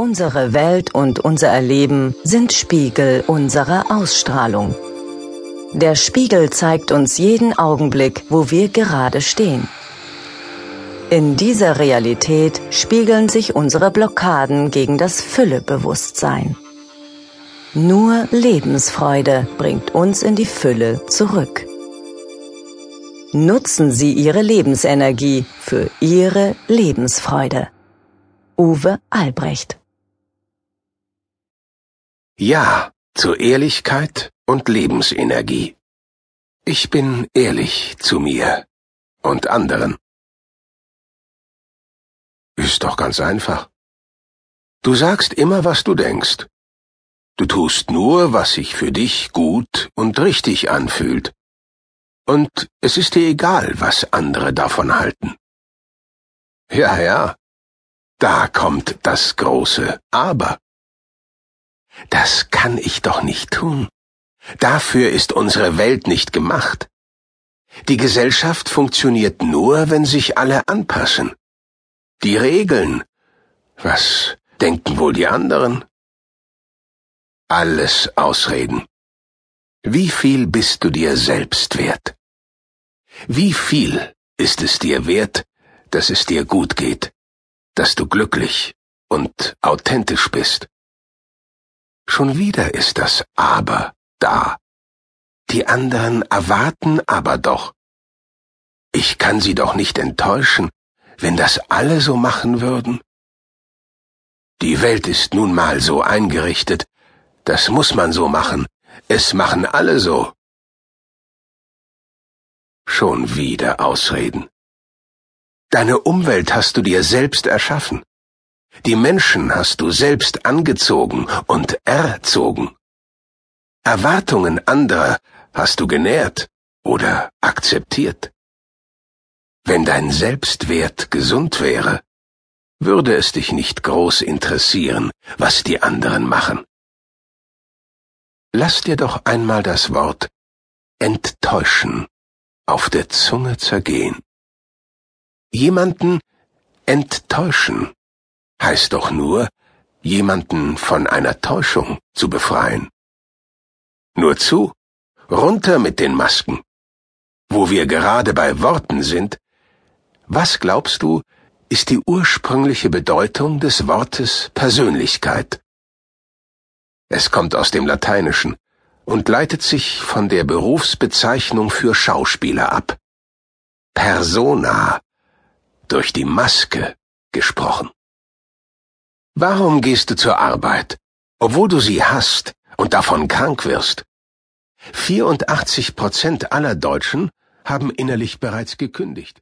Unsere Welt und unser Erleben sind Spiegel unserer Ausstrahlung. Der Spiegel zeigt uns jeden Augenblick, wo wir gerade stehen. In dieser Realität spiegeln sich unsere Blockaden gegen das Füllebewusstsein. Nur Lebensfreude bringt uns in die Fülle zurück. Nutzen Sie Ihre Lebensenergie für Ihre Lebensfreude. Uwe Albrecht Ja zur Ehrlichkeit und Lebensenergie. Ich bin ehrlich zu mir und anderen. Ist doch ganz einfach. Du sagst immer, was du denkst. Du tust nur, was sich für dich gut und richtig anfühlt. Und es ist dir egal, was andere davon halten. Ja, ja, da kommt das große Aber. Das kann ich doch nicht tun. Dafür ist unsere Welt nicht gemacht. Die Gesellschaft funktioniert nur, wenn sich alle anpassen. Die Regeln. Was denken wohl die anderen? Alles Ausreden. Wie viel bist du dir selbst wert? Wie viel ist es dir wert, dass es dir gut geht, dass du glücklich und authentisch bist? Schon wieder ist das Aber da. Die anderen erwarten aber doch. Ich kann sie doch nicht enttäuschen, wenn das alle so machen würden. Die Welt ist nun mal so eingerichtet, das muss man so machen, es machen alle so. Schon wieder Ausreden. Deine Umwelt hast du dir selbst erschaffen. Die Menschen hast du selbst angezogen und erzogen. Erwartungen anderer hast du genährt oder akzeptiert. Wenn dein Selbstwert gesund wäre, würde es dich nicht groß interessieren, was die anderen machen. Lass dir doch einmal das Wort enttäuschen auf der Zunge zergehen. Jemanden enttäuschen heißt doch nur, jemanden von einer Täuschung zu befreien. Nur zu, runter mit den Masken. Wo wir gerade bei Worten sind, was glaubst du, ist die ursprüngliche Bedeutung des Wortes Persönlichkeit? Es kommt aus dem Lateinischen und leitet sich von der Berufsbezeichnung für Schauspieler ab. Persona, durch die Maske gesprochen. Warum gehst du zur Arbeit, obwohl du sie hast und davon krank wirst? 84 Prozent aller Deutschen haben innerlich bereits gekündigt.